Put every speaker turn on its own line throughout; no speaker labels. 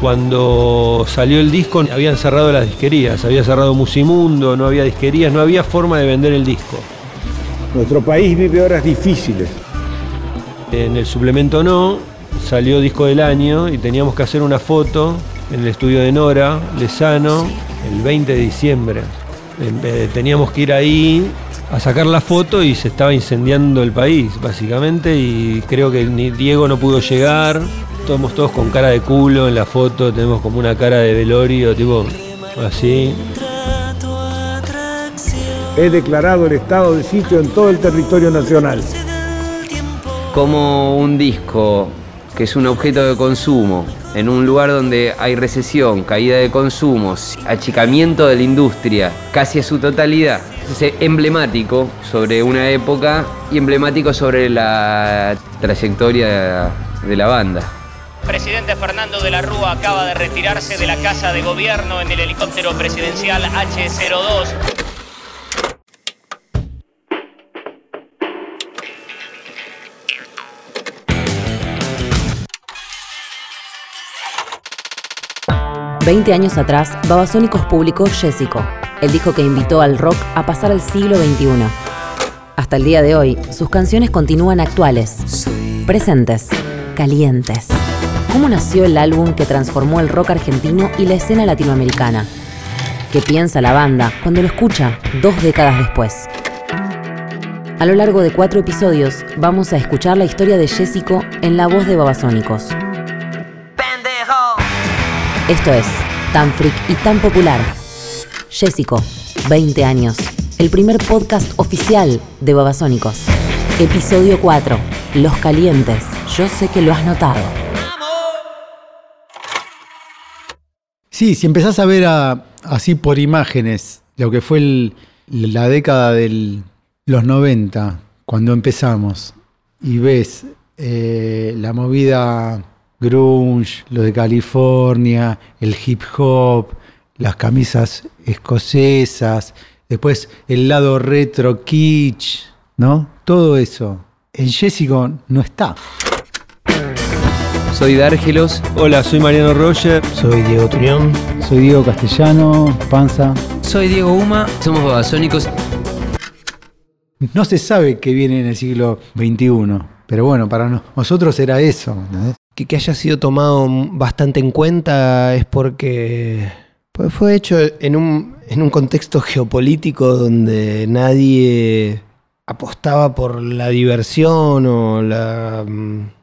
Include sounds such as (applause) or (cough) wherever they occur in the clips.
Cuando salió el disco habían cerrado las disquerías, había cerrado Musimundo, no había disquerías, no había forma de vender el disco.
Nuestro país vive horas difíciles.
En el suplemento no, salió disco del año y teníamos que hacer una foto en el estudio de Nora, Lesano, el 20 de diciembre. Eh, teníamos que ir ahí a sacar la foto y se estaba incendiando el país, básicamente, y creo que ni Diego no pudo llegar. Estamos todos con cara de culo en la foto, tenemos como una cara de velorio, tipo así.
He declarado el estado de sitio en todo el territorio nacional.
Como un disco que es un objeto de consumo, en un lugar donde hay recesión, caída de consumos, achicamiento de la industria, casi a su totalidad. Es emblemático sobre una época y emblemático sobre la trayectoria de la banda.
Presidente Fernando de la Rúa acaba de retirarse de la casa de gobierno en el helicóptero presidencial H-02.
20 años atrás, Babasónicos publicó Jessico, el disco que invitó al rock a pasar al siglo XXI. Hasta el día de hoy, sus canciones continúan actuales, presentes, calientes. ¿Cómo nació el álbum que transformó el rock argentino y la escena latinoamericana? ¿Qué piensa la banda cuando lo escucha dos décadas después? A lo largo de cuatro episodios vamos a escuchar la historia de Jessico en la voz de Babasónicos. Esto es Tan Freak y Tan Popular. Jessico, 20 años. El primer podcast oficial de Babasónicos. Episodio 4. Los calientes. Yo sé que lo has notado.
Sí, si empezás a ver así por imágenes lo que fue la década de los 90, cuando empezamos, y ves eh, la movida grunge, lo de California, el hip hop, las camisas escocesas, después el lado retro kitsch, ¿no? Todo eso. En Jessico no está.
Soy Dárgelos.
Hola, soy Mariano Roger.
Soy Diego Turión.
Soy Diego Castellano, Panza.
Soy Diego Uma.
Somos babasónicos.
No se sabe qué viene en el siglo XXI, pero bueno, para nosotros era eso
que, haya sido tomado bastante en cuenta es porque pues, fue hecho en un, en un contexto geopolítico donde nadie apostaba por la diversión o la, mm,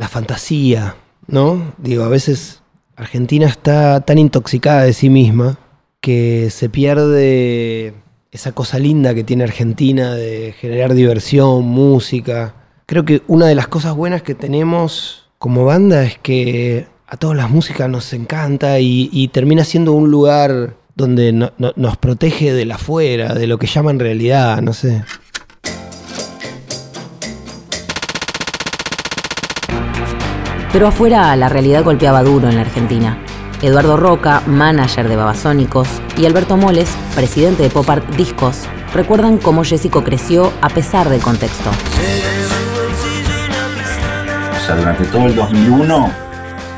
la fantasía, ¿no? Digo, a veces Argentina está tan intoxicada de sí misma que se pierde esa cosa linda que tiene Argentina de generar diversión, música. Creo que una de las cosas buenas que tenemos como banda es que a todas las músicas nos encanta y, termina siendo un lugar donde nos protege de la afuera, de lo que llaman realidad, no sé.
Pero afuera la realidad golpeaba duro en la Argentina. Eduardo Roca, manager de Babasónicos, y Alberto Moles, presidente de Pop Art Discos, recuerdan cómo Jessico creció a pesar del contexto
durante todo el 2001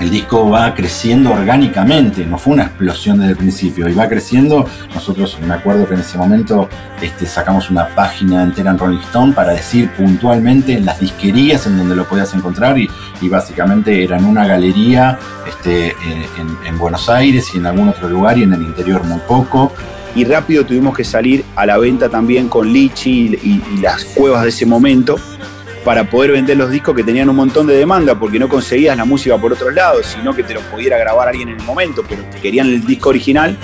el disco va creciendo orgánicamente, no fue una explosión desde el principio, y va creciendo. Nosotros me acuerdo que en ese momento este, sacamos una página entera en Rolling Stone para decir puntualmente las disquerías en donde lo podías encontrar, y, básicamente era en una galería este, en, Buenos Aires y en algún otro lugar, y en el interior muy poco.
Y rápido tuvimos que salir a la venta también con Lichi y las cuevas de ese momento para poder vender los discos que tenían un montón de demanda, porque no conseguías la música por otros lados, sino que te lo pudiera grabar alguien en el momento, pero querían el disco original.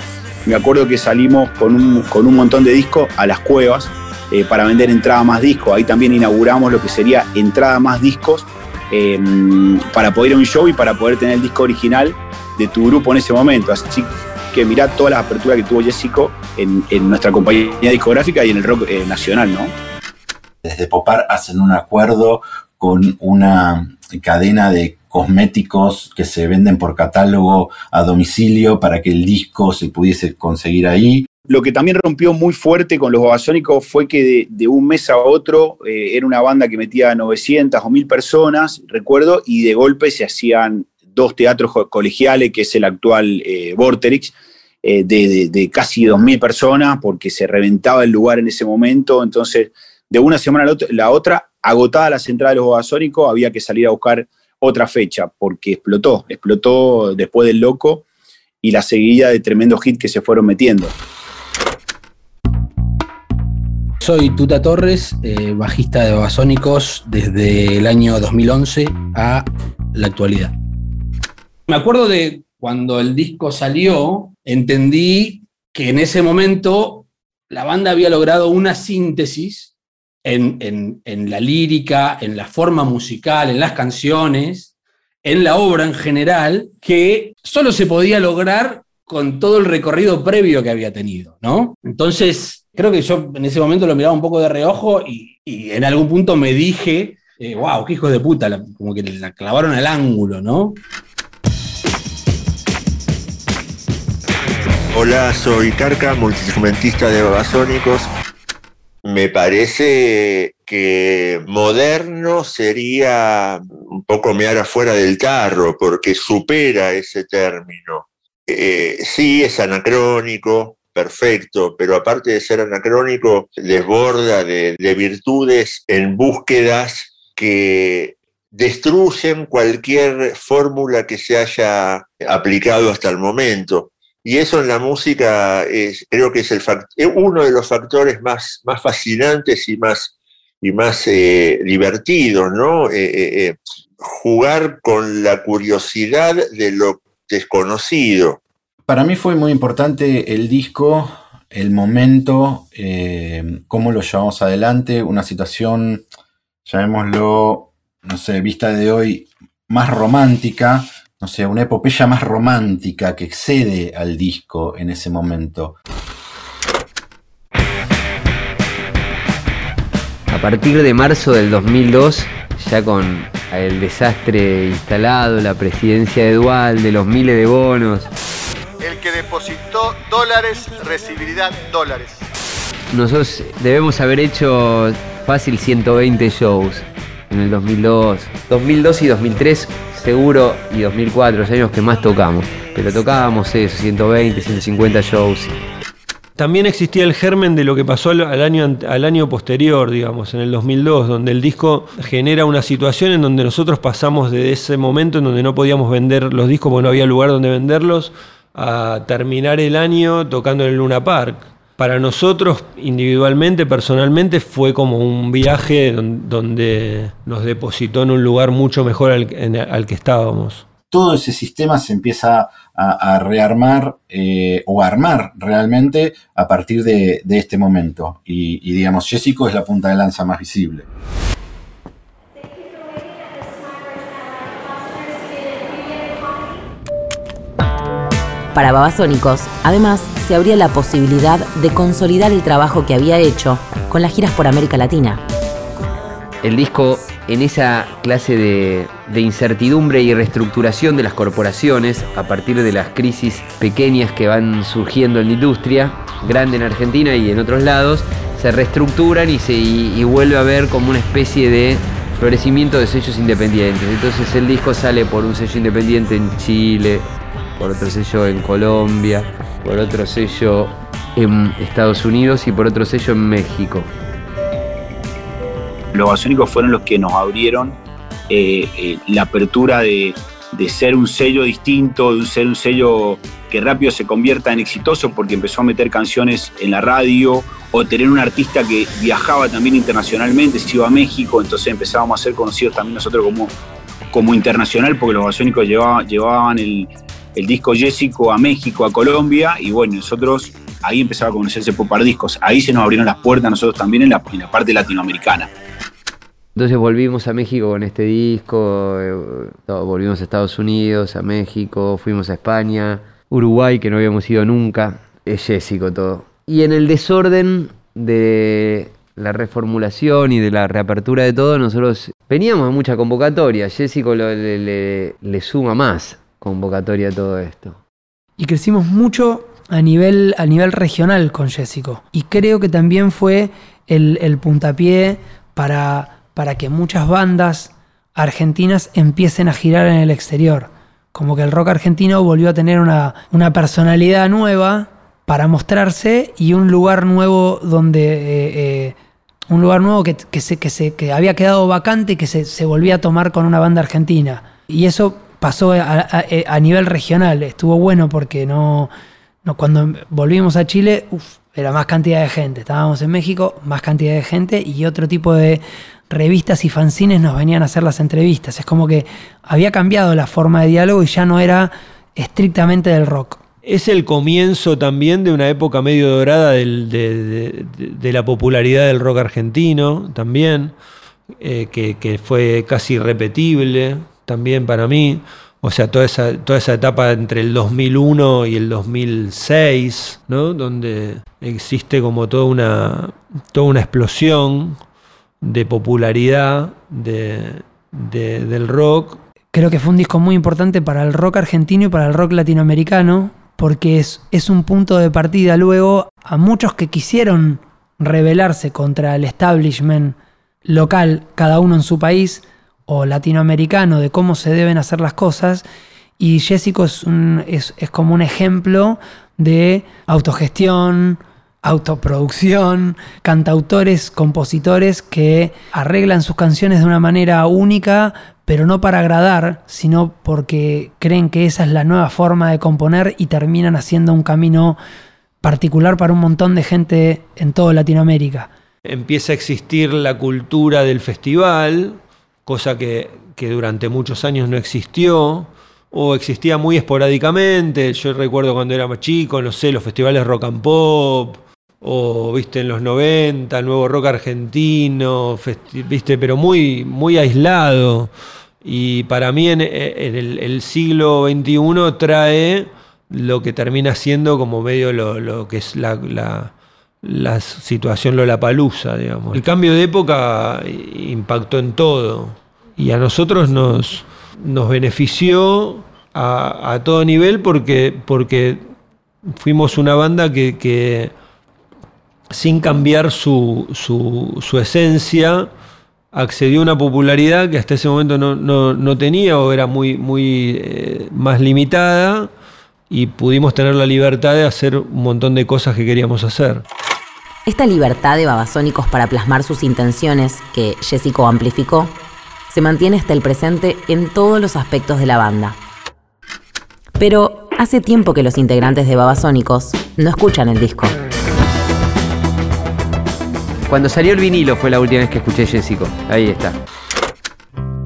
Me acuerdo que salimos con un, con un montón de discos a las cuevas eh, para vender entrada más discos. Ahí también inauguramos lo que sería entrada más discos em, para poder ir a un show y para poder tener el disco original de tu grupo en ese momento. Así que mirá todas las aperturas que tuvo Jessico en, nuestra compañía discográfica y en el rock eh, nacional, ¿no?
Desde Popar hacen un acuerdo con una cadena de cosméticos que se venden por catálogo a domicilio para que el disco se pudiese conseguir ahí.
Lo que también rompió muy fuerte con los babasónicos fue que de, un mes a otro eh, era una banda que metía 900 o 1000 personas, recuerdo, y de golpe se hacían dos teatros colegiales, que es el actual eh, Vorterix, eh, de, de, casi 2.000 personas, porque se reventaba el lugar en ese momento. Entonces, de una semana a la otra, agotada la central de los Babasónicos, había que salir a buscar otra fecha, porque explotó, explotó después del loco y la seguida de tremendos hits que se fueron metiendo.
Soy Tuta Torres, eh, bajista de Babasónicos desde el año 2011 a la actualidad. Me acuerdo de cuando el disco salió, entendí que en ese momento la banda había logrado una síntesis en, la lírica, en la forma musical, en las canciones, en la obra en general, que solo se podía lograr con todo el recorrido previo que había tenido, ¿no? Entonces, creo que yo en ese momento lo miraba un poco de reojo y, en algún punto me dije, wow, eh, qué hijo de puta, como que la clavaron al ángulo, ¿no?
Hola, soy Carca, multiinstrumentista de Babasónicos. Me parece que moderno sería un poco mear afuera del tarro, porque supera ese término. Eh, sí, es anacrónico, perfecto, pero aparte de ser anacrónico, desborda de, de virtudes en búsquedas que destruyen cualquier fórmula que se haya aplicado hasta el momento. Y eso en la música es, creo que es el uno de los factores más, más fascinantes y más, y más eh, divertidos, ¿no? Eh, eh, jugar con la curiosidad de lo desconocido.
Para mí fue muy importante el disco, el momento, cómo lo llevamos adelante, una situación, llamémoslo, no sé, vista de hoy, más romántica, no sé, una epopeya más romántica que excede al disco en ese momento.
A partir de marzo del 2002, ya con el desastre instalado, la presidencia de Dual, los miles de bonos.
El que depositó dólares recibirá dólares.
Nosotros debemos haber hecho fácil 120 shows en el 2002. 2002 y 2003 seguro y 2004, los años que más tocamos. Pero tocábamos eso, 120, 150 shows.
También existía el germen de lo que pasó al, año, al año posterior, digamos, en el 2002, donde el disco genera una situación en donde nosotros pasamos de ese momento en donde no podíamos vender los discos porque no había lugar donde venderlos, a terminar el año tocando en el Luna Park para nosotros individualmente, personalmente, fue como un viaje donde nos depositó en un lugar mucho mejor al, que estábamos.
Todo ese sistema se empieza a, rearmar eh, o a armar realmente a partir de, este momento. Y, y digamos, Jessico es la punta de lanza más visible.
Para Babasónicos, además, se abría la posibilidad de consolidar el trabajo que había hecho con las giras por América Latina.
El disco, en esa clase de, incertidumbre y reestructuración de las corporaciones, a partir de las crisis pequeñas que van surgiendo en la industria, grande en Argentina y en otros lados, se reestructuran y, se, y vuelve a haber como una especie de florecimiento de sellos independientes. Entonces el disco sale por un sello independiente en Chile, por otro sello en Colombia, por otro sello en Estados Unidos y por otro sello en México.
Los basónicos fueron los que nos abrieron eh, eh, la apertura de, ser un sello distinto, de ser un sello que rápido se convierta en exitoso porque empezó a meter canciones en la radio o tener un artista que viajaba también internacionalmente, se iba a México, entonces empezábamos a ser conocidos también nosotros como, como internacional porque los basónicos llevaban el, el disco Jessico a México, a Colombia, y bueno, nosotros ahí empezaba a conocerse Popar Discos. Ahí se nos abrieron las puertas nosotros también en la, parte latinoamericana.
Entonces volvimos a México con este disco, eh, volvimos a Estados Unidos, a México, fuimos a España, Uruguay, que no habíamos ido nunca, es Jessico todo. Y en el desorden de la reformulación y de la reapertura de todo, nosotros veníamos a mucha convocatoria, Jessico le, le suma más convocatoria todo esto.
Y crecimos mucho a nivel, a nivel regional con Jessico. Y creo que también fue el, puntapié para, para que muchas bandas argentinas empiecen a girar en el exterior. como que el rock argentino volvió a tener una, una personalidad nueva para mostrarse y un lugar nuevo donde... eh, eh, un lugar nuevo que, que se, que, se, que había quedado vacante y que se, se volvía a tomar con una banda argentina. Y eso pasó a, a- nivel regional. Estuvo bueno porque no, no cuando volvimos a Chile, uf, era más cantidad de gente. Estábamos en México, más cantidad de gente y otro tipo de revistas y fanzines nos venían a hacer las entrevistas. Es como que había cambiado la forma de diálogo y ya no era estrictamente del rock.
Es el comienzo también de una época medio dorada de, la popularidad del rock argentino, también, eh, que fue casi irrepetible también para mí. O sea, toda esa, toda esa etapa entre el 2001 y el 2006, ¿no? donde existe como toda una, toda una explosión de popularidad de- de- del rock
Creo que fue un disco muy importante para el rock argentino y para el rock latinoamericano, porque es, es un punto de partida luego a muchos que quisieron rebelarse contra el establishment local, cada uno en su país, o latinoamericano, de cómo se deben hacer las cosas. Y Jessico es, un- es, como un ejemplo de autogestión, autoproducción, cantautores, compositores que arreglan sus canciones de una manera única, pero no para agradar, sino porque creen que esa es la nueva forma de componer y terminan haciendo un camino particular para un montón de gente en toda Latinoamérica.
empieza a existir la cultura del festival, cosa que, que durante muchos años no existió, o existía muy esporádicamente. Yo recuerdo cuando era más chico, no sé, los festivales rock and pop, o viste en los 90, el nuevo rock argentino, viste, pero muy, muy aislado. Y para mí en, el, siglo XXI trae lo que termina siendo como medio lo, lo que es la, la situación Lollapalooza, digamos. El cambio de época impactó en todo y a nosotros nos, nos benefició a, a todo nivel porque, porque fuimos una banda que, que sin cambiar su, su, su esencia accedió a una popularidad que hasta ese momento no, no- no tenía o era muy, muy eh, más limitada y pudimos tener la libertad de hacer un montón de cosas que queríamos hacer.
Esta libertad de babasónicos para plasmar sus intenciones, que Jessico amplificó, se mantiene hasta el presente en todos los aspectos de la banda. Pero hace tiempo que los integrantes de Babasónicos no escuchan el disco.
Cuando salió el vinilo fue la última vez que escuché Jessico. Ahí está.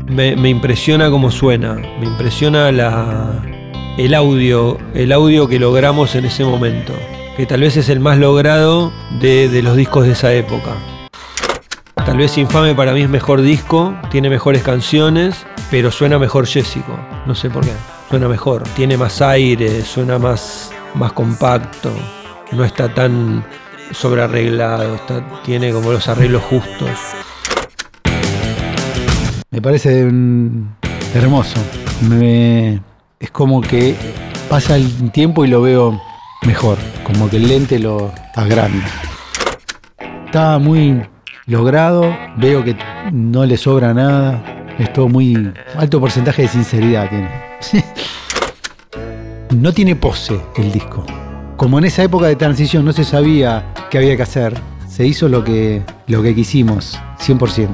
Me, me impresiona cómo suena, me impresiona la, el audio, el audio que logramos en ese momento, que tal vez es el más logrado de, los discos de esa época. Tal vez Infame para mí es mejor disco, tiene mejores canciones, pero suena mejor Jessico. No sé por qué. Suena mejor, tiene más aire, suena más, más compacto, no está tan sobrearreglado, está, tiene como los arreglos justos.
Me parece mm, hermoso. Me- es como que pasa el tiempo y lo veo mejor. Como que el lente lo agranda. Está muy logrado. Veo que no le sobra nada. Es todo muy alto porcentaje de sinceridad tiene. (laughs) no tiene pose el disco. Como en esa época de transición no se sabía qué había que hacer, se hizo lo que, lo que quisimos, 100%.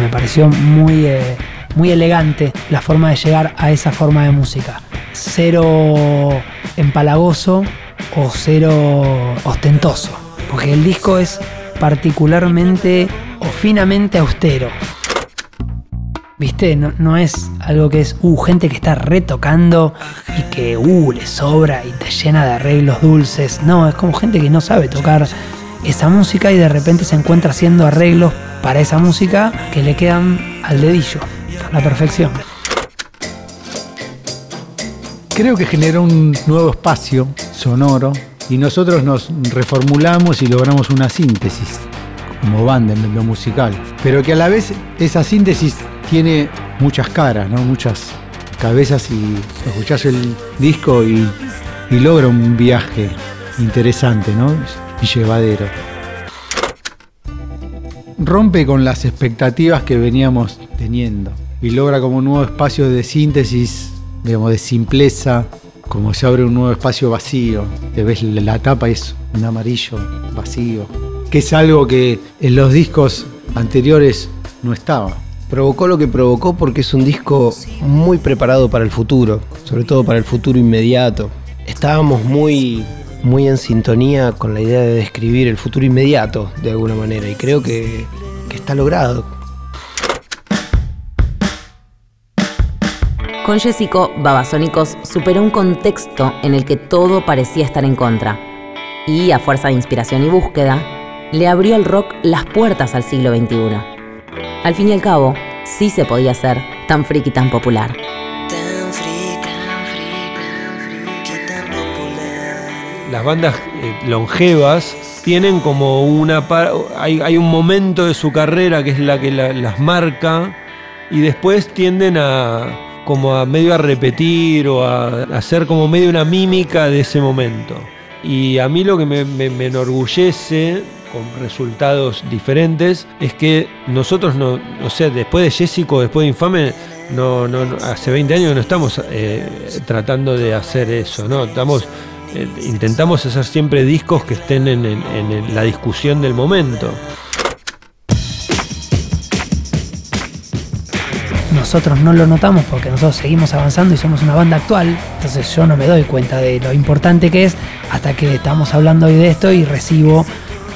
Me pareció muy, eh, muy elegante la forma de llegar a esa forma de música. Cero empalagoso o cero ostentoso. Porque el disco es particularmente o finamente austero. ¿Viste? No, es algo que es, uh, gente que está retocando y que, uh, le sobra y te llena de arreglos dulces. No, es como gente que no sabe tocar esa música y de repente se encuentra haciendo arreglos para esa música que le quedan al dedillo, a la perfección.
Creo que generó un nuevo espacio sonoro y nosotros nos reformulamos y logramos una síntesis como banda en lo musical. Pero que a la vez esa síntesis tiene muchas caras, ¿no? muchas cabezas y escuchás el disco y, y logra un viaje interesante ¿no? y llevadero. Rompe con las expectativas que veníamos teniendo. y logra como un nuevo espacio de síntesis, digamos, de simpleza, como se abre un nuevo espacio vacío. Te ves la tapa es un amarillo vacío, que es algo que en los discos anteriores no estaba.
Provocó lo que provocó porque es un disco muy preparado para el futuro, sobre todo para el futuro inmediato. Estábamos muy, muy en sintonía con la idea de describir el futuro inmediato de alguna manera y creo que, que está logrado.
Con Jessico, Babasónicos superó un contexto en el que todo parecía estar en contra. Y, a fuerza de inspiración y búsqueda, le abrió al rock las puertas al siglo XXI. Al fin y al cabo, sí se podía ser tan friki y tan popular.
Las bandas eh, longevas tienen como una... par- Hay, hay un momento de su carrera que es la que la- las marca y después tienden a como a medio a repetir o a hacer como medio una mímica de ese momento. Y a mí lo que me, me- me enorgullece con resultados diferentes es que nosotros no, o sea, después de Jessico, después de Infame, no, no, no- hace 20 años no estamos eh, tratando de hacer eso, ¿no? Estamos, eh, intentamos hacer siempre discos que estén en, en el- la discusión del momento.
Nosotros no lo notamos porque nosotros seguimos avanzando y somos una banda actual, entonces yo no me doy cuenta de lo importante que es hasta que estamos hablando hoy de esto y recibo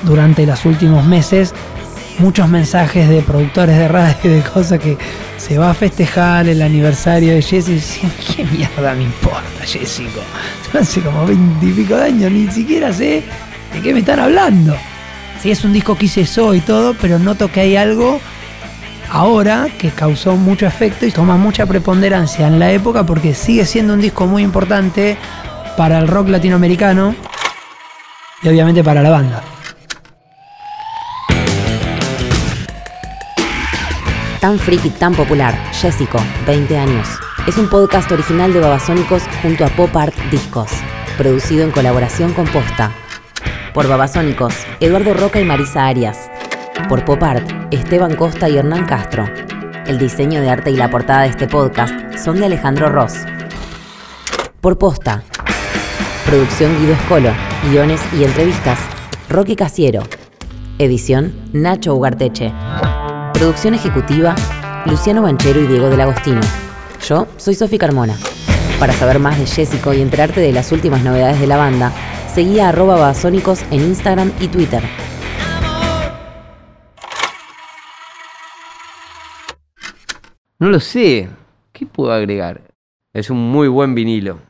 durante los últimos meses muchos mensajes de productores de radio y de cosas que se va a festejar el aniversario de Jesse ¿qué mierda me importa Jessico? Yo hace como veintipico de años ni siquiera sé de qué me están hablando. Sí, es un disco que hice yo y todo, pero noto que hay algo ahora que causó mucho efecto y toma mucha preponderancia en la época porque sigue siendo un disco muy importante para el rock latinoamericano y obviamente para la banda.
Tan friki, tan popular, Jessico, 20 años. Es un podcast original de Babasónicos junto a Pop Art Discos, producido en colaboración con Posta. Por Babasónicos, Eduardo Roca y Marisa Arias. Por Pop Art, Esteban Costa y Hernán Castro. El diseño de arte y la portada de este podcast son de Alejandro Ross. Por Posta. Producción Guido Escolo. Guiones y entrevistas. Roque Casiero. Edición Nacho Ugarteche. Producción ejecutiva, Luciano Banchero y Diego del Agostino. Yo soy Sofi Carmona. Para saber más de Jessico y enterarte de las últimas novedades de la banda, seguí a arroba babasónicos en Instagram y Twitter.
No lo sé. ¿Qué puedo agregar? Es un muy buen vinilo.